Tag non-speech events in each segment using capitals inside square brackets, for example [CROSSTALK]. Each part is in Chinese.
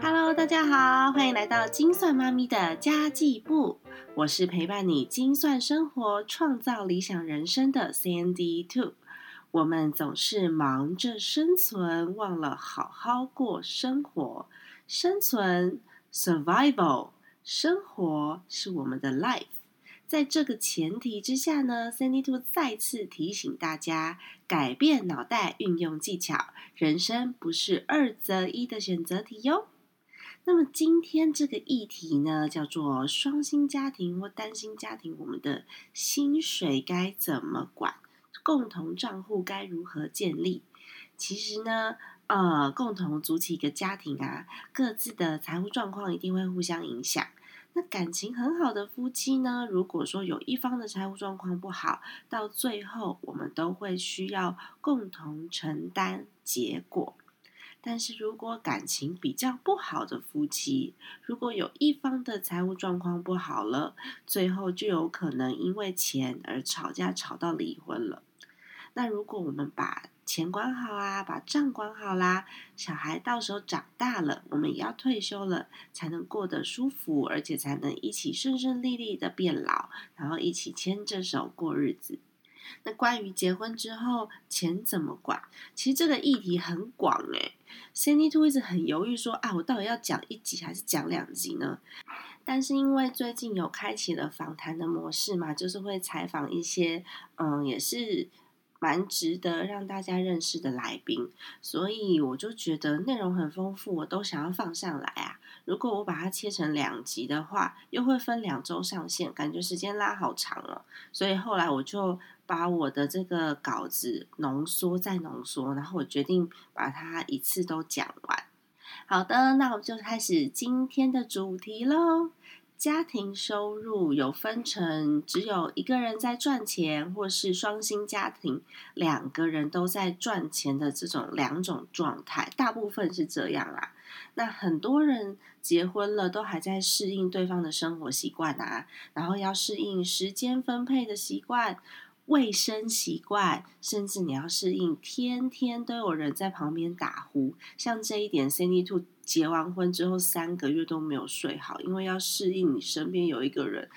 Hello，大家好，欢迎来到精算妈咪的家计部。我是陪伴你精算生活、创造理想人生的 CND Two。我们总是忙着生存，忘了好好过生活。生存 （survival），生活是我们的 life。在这个前提之下呢，CND Two 再次提醒大家：改变脑袋，运用技巧，人生不是二择一的选择题哟。那么今天这个议题呢，叫做双薪家庭或单薪家庭，我们的薪水该怎么管？共同账户该如何建立？其实呢，呃，共同组起一个家庭啊，各自的财务状况一定会互相影响。那感情很好的夫妻呢，如果说有一方的财务状况不好，到最后我们都会需要共同承担结果。但是如果感情比较不好的夫妻，如果有一方的财务状况不好了，最后就有可能因为钱而吵架，吵到离婚了。那如果我们把钱管好啊，把账管好啦，小孩到时候长大了，我们也要退休了，才能过得舒服，而且才能一起顺顺利利的变老，然后一起牵着手过日子。那关于结婚之后钱怎么管？其实这个议题很广诶 Cindy Two 一直很犹豫说啊，我到底要讲一集还是讲两集呢？但是因为最近有开启了访谈的模式嘛，就是会采访一些嗯，也是蛮值得让大家认识的来宾，所以我就觉得内容很丰富，我都想要放上来啊。如果我把它切成两集的话，又会分两周上线，感觉时间拉好长了。所以后来我就把我的这个稿子浓缩再浓缩，然后我决定把它一次都讲完。好的，那我们就开始今天的主题喽。家庭收入有分成只有一个人在赚钱，或是双薪家庭两个人都在赚钱的这种两种状态，大部分是这样啦。那很多人结婚了，都还在适应对方的生活习惯啊，然后要适应时间分配的习惯、卫生习惯，甚至你要适应天天都有人在旁边打呼。像这一点，Cindy Two 结完婚之后三个月都没有睡好，因为要适应你身边有一个人。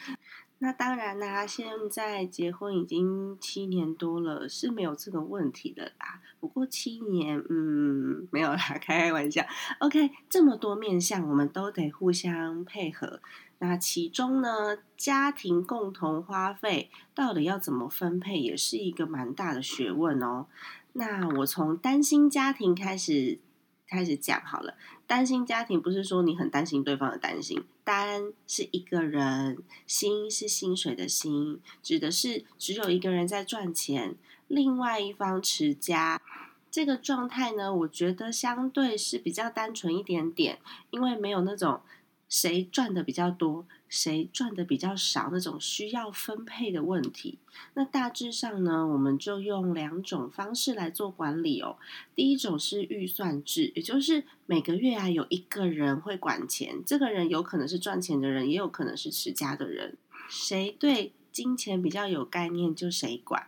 那当然啦，现在结婚已经七年多了，是没有这个问题的啦。不过七年，嗯，没有啦，开 [LAUGHS] 开玩笑。OK，这么多面向，我们都得互相配合。那其中呢，家庭共同花费到底要怎么分配，也是一个蛮大的学问哦。那我从担心家庭开始。开始讲好了，单心家庭不是说你很担心对方的担心，担是一个人，心是薪水的心，指的是只有一个人在赚钱，另外一方持家。这个状态呢，我觉得相对是比较单纯一点点，因为没有那种。谁赚的比较多，谁赚的比较少，那种需要分配的问题。那大致上呢，我们就用两种方式来做管理哦。第一种是预算制，也就是每个月啊有一个人会管钱，这个人有可能是赚钱的人，也有可能是持家的人。谁对金钱比较有概念，就谁管。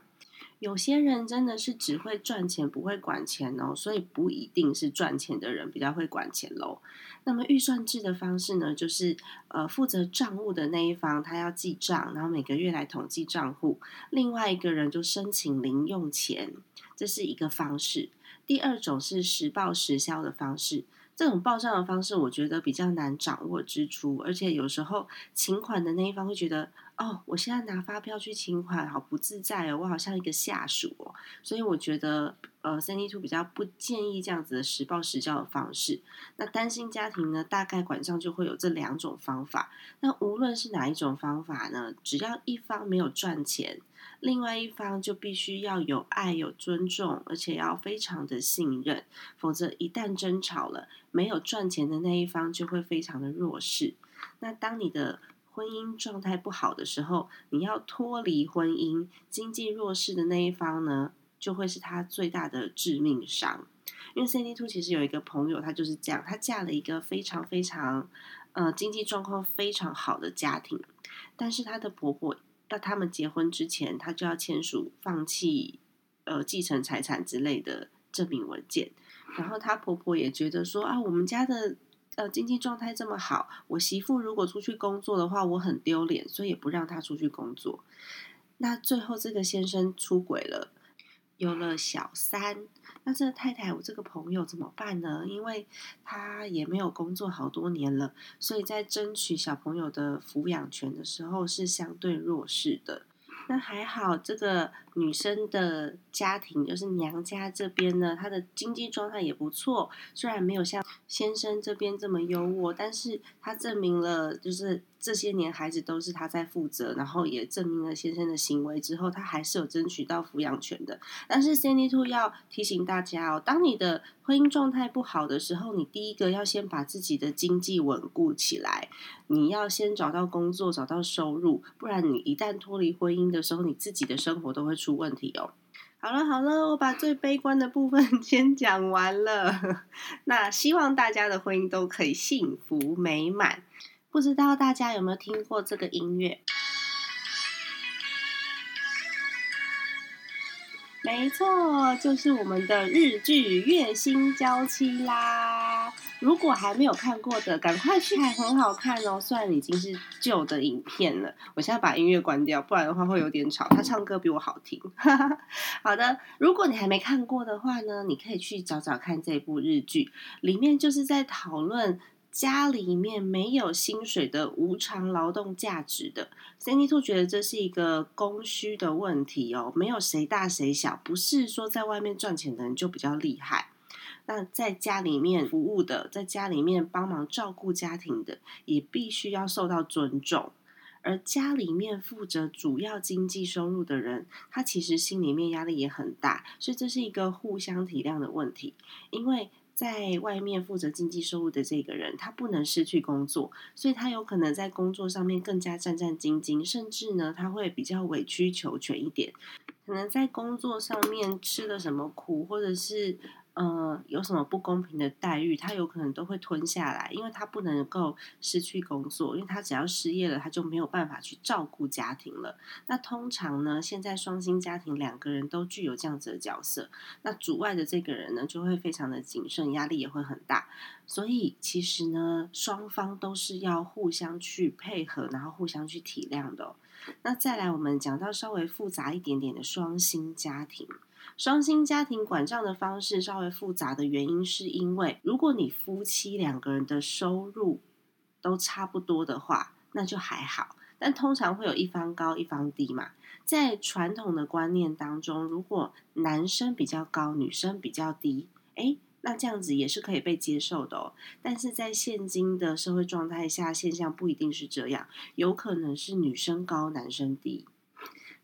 有些人真的是只会赚钱，不会管钱哦，所以不一定是赚钱的人比较会管钱喽。那么预算制的方式呢，就是呃负责账务的那一方他要记账，然后每个月来统计账户，另外一个人就申请零用钱，这是一个方式。第二种是实报实销的方式。这种报账的方式，我觉得比较难掌握支出，而且有时候请款的那一方会觉得，哦，我现在拿发票去请款，好不自在哦，我好像一个下属哦，所以我觉得，呃，三 D 图比较不建议这样子的实报实交的方式。那单亲家庭呢，大概管账就会有这两种方法。那无论是哪一种方法呢，只要一方没有赚钱。另外一方就必须要有爱、有尊重，而且要非常的信任，否则一旦争吵了，没有赚钱的那一方就会非常的弱势。那当你的婚姻状态不好的时候，你要脱离婚姻，经济弱势的那一方呢，就会是他最大的致命伤。因为 CND Two 其实有一个朋友，她就是这样，她嫁了一个非常非常呃经济状况非常好的家庭，但是她的婆婆。到他们结婚之前，她就要签署放弃呃继承财产之类的证明文件。然后她婆婆也觉得说啊，我们家的呃经济状态这么好，我媳妇如果出去工作的话，我很丢脸，所以也不让她出去工作。那最后这个先生出轨了，有了小三，那这个太太我这个朋友怎么办呢？因为他也没有工作好多年了，所以在争取小朋友的抚养权的时候是相对弱势的。那还好，这个女生的家庭就是娘家这边呢，她的经济状态也不错，虽然没有像先生这边这么优渥，但是她证明了就是。这些年孩子都是他在负责，然后也证明了先生的行为之后，他还是有争取到抚养权的。但是 Sandy Two 要提醒大家哦，当你的婚姻状态不好的时候，你第一个要先把自己的经济稳固起来，你要先找到工作，找到收入，不然你一旦脱离婚姻的时候，你自己的生活都会出出问题哦。好了好了，我把最悲观的部分 [LAUGHS] 先讲完了，那希望大家的婚姻都可以幸福美满。不知道大家有没有听过这个音乐？没错，就是我们的日剧《月薪娇妻》啦。如果还没有看过的，赶快去看，很好看哦。虽然已经是旧的影片了，我现在把音乐关掉，不然的话会有点吵。他唱歌比我好听。[LAUGHS] 好的，如果你还没看过的话呢，你可以去找找看这部日剧，里面就是在讨论。家里面没有薪水的无偿劳动价值的，Cindy Two 觉得这是一个供需的问题哦，没有谁大谁小，不是说在外面赚钱的人就比较厉害。那在家里面服务的，在家里面帮忙照顾家庭的，也必须要受到尊重。而家里面负责主要经济收入的人，他其实心里面压力也很大，所以这是一个互相体谅的问题，因为。在外面负责经济收入的这个人，他不能失去工作，所以他有可能在工作上面更加战战兢兢，甚至呢，他会比较委曲求全一点，可能在工作上面吃了什么苦，或者是。呃，有什么不公平的待遇，他有可能都会吞下来，因为他不能够失去工作，因为他只要失业了，他就没有办法去照顾家庭了。那通常呢，现在双薪家庭两个人都具有这样子的角色，那主外的这个人呢，就会非常的谨慎，压力也会很大。所以其实呢，双方都是要互相去配合，然后互相去体谅的。那再来，我们讲到稍微复杂一点点的双薪家庭。双薪家庭管账的方式稍微复杂的原因，是因为如果你夫妻两个人的收入都差不多的话，那就还好。但通常会有一方高一方低嘛。在传统的观念当中，如果男生比较高，女生比较低，诶，那这样子也是可以被接受的哦。但是在现今的社会状态下，现象不一定是这样，有可能是女生高，男生低。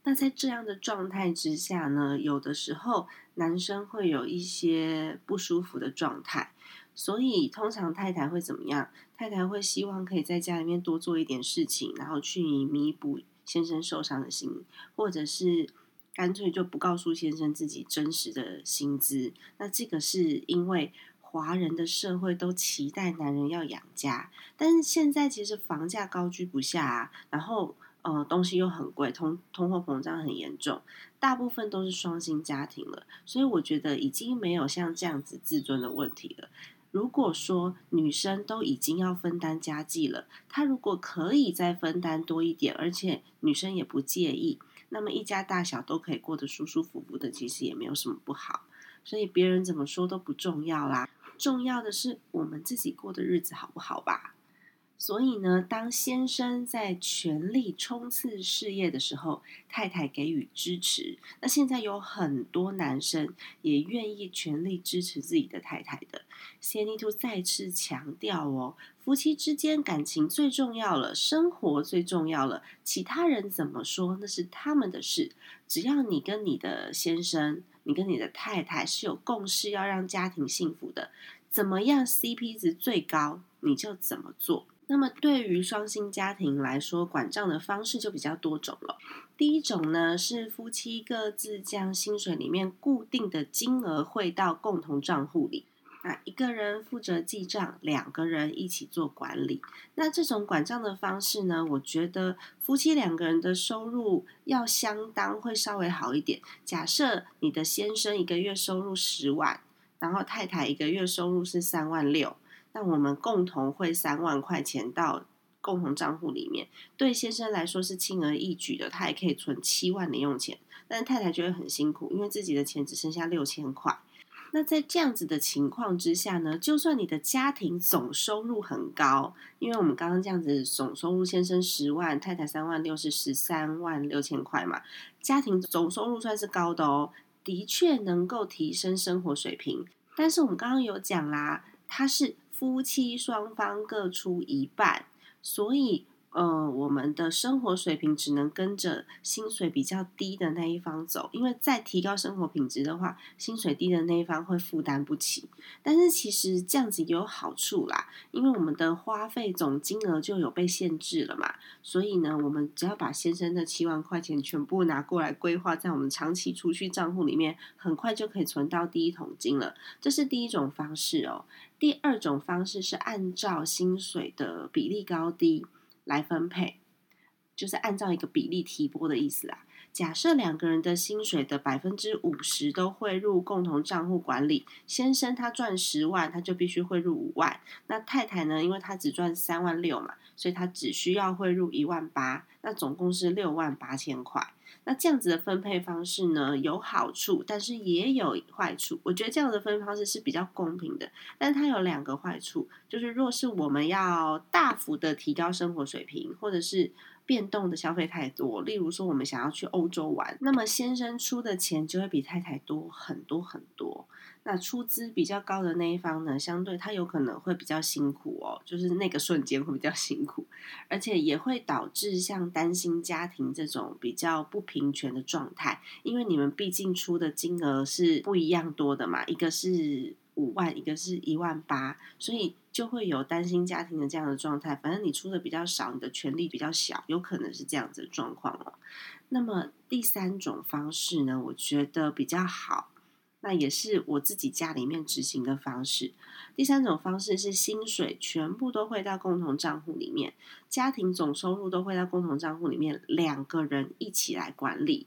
那在这样的状态之下呢，有的时候男生会有一些不舒服的状态，所以通常太太会怎么样？太太会希望可以在家里面多做一点事情，然后去弥补先生受伤的心，或者是干脆就不告诉先生自己真实的薪资。那这个是因为华人的社会都期待男人要养家，但是现在其实房价高居不下啊，然后。呃，东西又很贵，通通货膨胀很严重，大部分都是双薪家庭了，所以我觉得已经没有像这样子自尊的问题了。如果说女生都已经要分担家计了，她如果可以再分担多一点，而且女生也不介意，那么一家大小都可以过得舒舒服服的，其实也没有什么不好。所以别人怎么说都不重要啦，重要的是我们自己过的日子好不好吧？所以呢，当先生在全力冲刺事业的时候，太太给予支持。那现在有很多男生也愿意全力支持自己的太太的。仙妮兔再次强调哦，夫妻之间感情最重要了，生活最重要了，其他人怎么说那是他们的事。只要你跟你的先生，你跟你的太太是有共识，要让家庭幸福的，怎么样 CP 值最高，你就怎么做。那么，对于双薪家庭来说，管账的方式就比较多种了。第一种呢，是夫妻各自将薪水里面固定的金额汇到共同账户里，那一个人负责记账，两个人一起做管理。那这种管账的方式呢，我觉得夫妻两个人的收入要相当，会稍微好一点。假设你的先生一个月收入十万，然后太太一个月收入是三万六。那我们共同汇三万块钱到共同账户里面，对先生来说是轻而易举的，他也可以存七万零用钱。但是太太觉得很辛苦，因为自己的钱只剩下六千块。那在这样子的情况之下呢，就算你的家庭总收入很高，因为我们刚刚这样子总收入，先生十万，太太三万六，是十三万六千块嘛，家庭总收入算是高的哦，的确能够提升生活水平。但是我们刚刚有讲啦，它是夫妻双方各出一半，所以。呃，我们的生活水平只能跟着薪水比较低的那一方走，因为再提高生活品质的话，薪水低的那一方会负担不起。但是其实这样子也有好处啦，因为我们的花费总金额就有被限制了嘛，所以呢，我们只要把先生的七万块钱全部拿过来规划在我们长期储蓄账户里面，很快就可以存到第一桶金了。这是第一种方式哦。第二种方式是按照薪水的比例高低。来分配，就是按照一个比例提拨的意思啦。假设两个人的薪水的百分之五十都汇入共同账户管理，先生他赚十万，他就必须汇入五万。那太太呢？因为她只赚三万六嘛，所以她只需要汇入一万八，那总共是六万八千块。那这样子的分配方式呢，有好处，但是也有坏处。我觉得这样的分配方式是比较公平的，但它有两个坏处，就是若是我们要大幅的提高生活水平，或者是变动的消费太多，例如说我们想要去欧洲玩，那么先生出的钱就会比太太多很多很多。那出资比较高的那一方呢，相对他有可能会比较辛苦哦，就是那个瞬间会比较辛苦，而且也会导致像担心家庭这种比较不平权的状态，因为你们毕竟出的金额是不一样多的嘛，一个是五万，一个是一万八，所以就会有担心家庭的这样的状态。反正你出的比较少，你的权利比较小，有可能是这样子的状况哦。那么第三种方式呢，我觉得比较好。那也是我自己家里面执行的方式。第三种方式是薪水全部都会到共同账户里面，家庭总收入都会到共同账户里面，两个人一起来管理。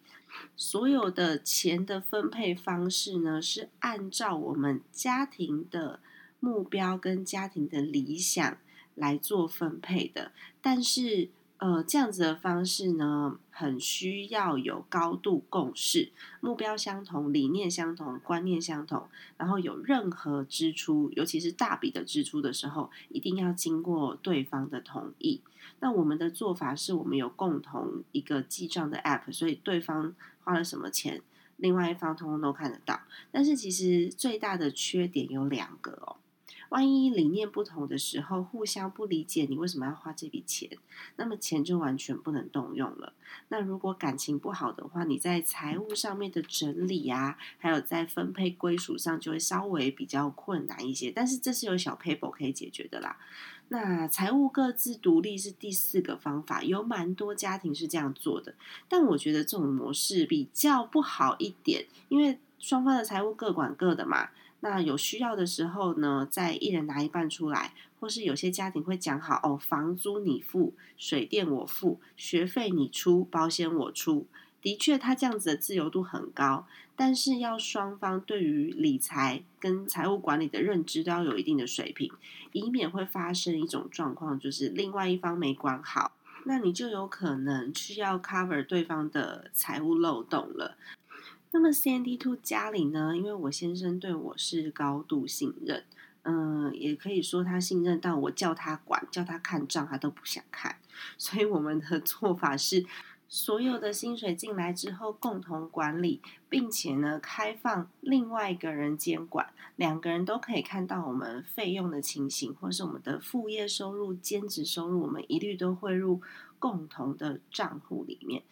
所有的钱的分配方式呢，是按照我们家庭的目标跟家庭的理想来做分配的，但是。呃，这样子的方式呢，很需要有高度共识，目标相同，理念相同，观念相同，然后有任何支出，尤其是大笔的支出的时候，一定要经过对方的同意。那我们的做法是我们有共同一个记账的 App，所以对方花了什么钱，另外一方通通都看得到。但是其实最大的缺点有两个哦。万一理念不同的时候，互相不理解，你为什么要花这笔钱？那么钱就完全不能动用了。那如果感情不好的话，你在财务上面的整理啊，还有在分配归属上，就会稍微比较困难一些。但是这是有小 paper 可以解决的啦。那财务各自独立是第四个方法，有蛮多家庭是这样做的。但我觉得这种模式比较不好一点，因为双方的财务各管各的嘛。那有需要的时候呢，再一人拿一半出来，或是有些家庭会讲好哦，房租你付，水电我付，学费你出，保险我出。的确，他这样子的自由度很高，但是要双方对于理财跟财务管理的认知都要有一定的水平，以免会发生一种状况，就是另外一方没管好，那你就有可能需要 cover 对方的财务漏洞了。那么 C N D Two 家里呢？因为我先生对我是高度信任，嗯，也可以说他信任到我叫他管、叫他看账，他都不想看。所以我们的做法是，所有的薪水进来之后共同管理，并且呢开放另外一个人监管，两个人都可以看到我们费用的情形，或是我们的副业收入、兼职收入，我们一律都汇入。共同的账户里面。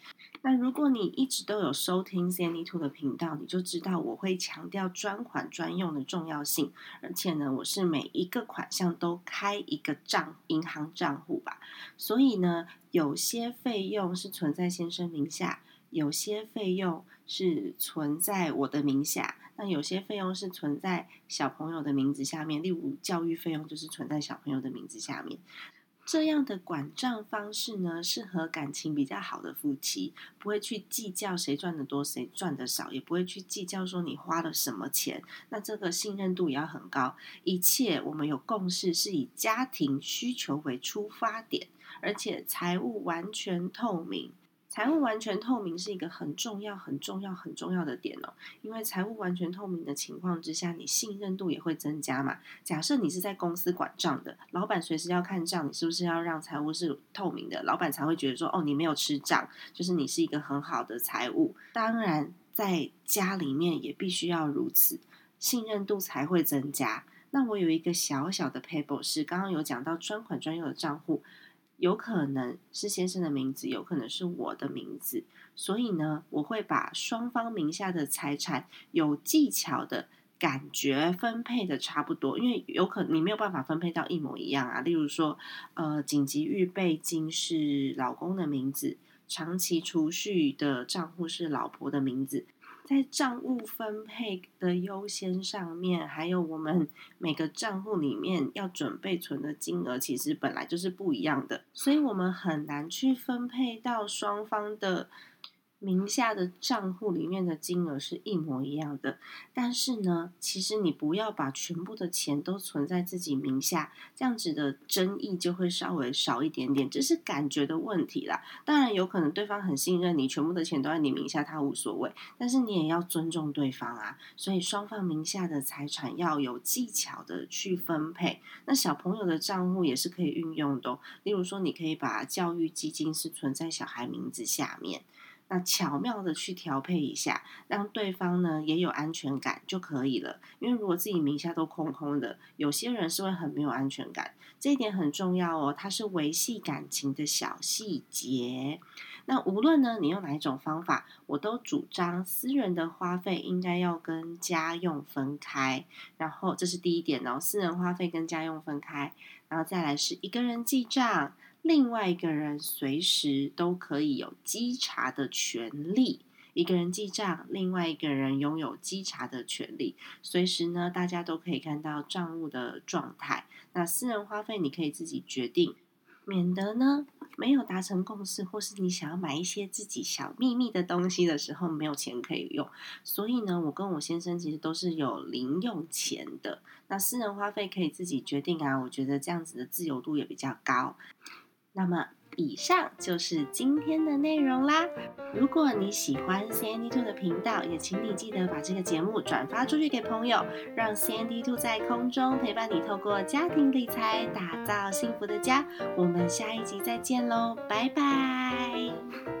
那如果你一直都有收听 c a n d y Two 的频道，你就知道我会强调专款专用的重要性。而且呢，我是每一个款项都开一个账银行账户吧。所以呢，有些费用是存在先生名下，有些费用是存在我的名下，那有些费用是存在小朋友的名字下面。例如教育费用就是存在小朋友的名字下面。这样的管账方式呢，适合感情比较好的夫妻，不会去计较谁赚的多，谁赚的少，也不会去计较说你花了什么钱。那这个信任度也要很高，一切我们有共识，是以家庭需求为出发点，而且财务完全透明。财务完全透明是一个很重要、很重要、很重要的点哦。因为财务完全透明的情况之下，你信任度也会增加嘛。假设你是在公司管账的，老板随时要看账，你是不是要让财务是透明的？老板才会觉得说，哦，你没有吃账，就是你是一个很好的财务。当然，在家里面也必须要如此，信任度才会增加。那我有一个小小的 paper 是刚刚有讲到专款专用的账户。有可能是先生的名字，有可能是我的名字，所以呢，我会把双方名下的财产有技巧的感觉分配的差不多，因为有可你没有办法分配到一模一样啊。例如说，呃，紧急预备金是老公的名字，长期储蓄的账户是老婆的名字。在账务分配的优先上面，还有我们每个账户里面要准备存的金额，其实本来就是不一样的，所以我们很难去分配到双方的。名下的账户里面的金额是一模一样的，但是呢，其实你不要把全部的钱都存在自己名下，这样子的争议就会稍微少一点点，这是感觉的问题啦。当然有可能对方很信任你，全部的钱都在你名下，他无所谓，但是你也要尊重对方啊。所以双方名下的财产要有技巧的去分配。那小朋友的账户也是可以运用的，例如说，你可以把教育基金是存在小孩名字下面。那巧妙的去调配一下，让对方呢也有安全感就可以了。因为如果自己名下都空空的，有些人是会很没有安全感，这一点很重要哦。它是维系感情的小细节。那无论呢你用哪一种方法，我都主张私人的花费应该要跟家用分开。然后这是第一点哦，私人花费跟家用分开。然后再来是一个人记账。另外一个人随时都可以有稽查的权利，一个人记账，另外一个人拥有稽查的权利，随时呢，大家都可以看到账务的状态。那私人花费你可以自己决定，免得呢没有达成共识，或是你想要买一些自己小秘密的东西的时候没有钱可以用。所以呢，我跟我先生其实都是有零用钱的。那私人花费可以自己决定啊，我觉得这样子的自由度也比较高。那么，以上就是今天的内容啦。如果你喜欢 C N D Two 的频道，也请你记得把这个节目转发出去给朋友，让 C N D Two 在空中陪伴你，透过家庭理财打造幸福的家。我们下一集再见喽，拜拜。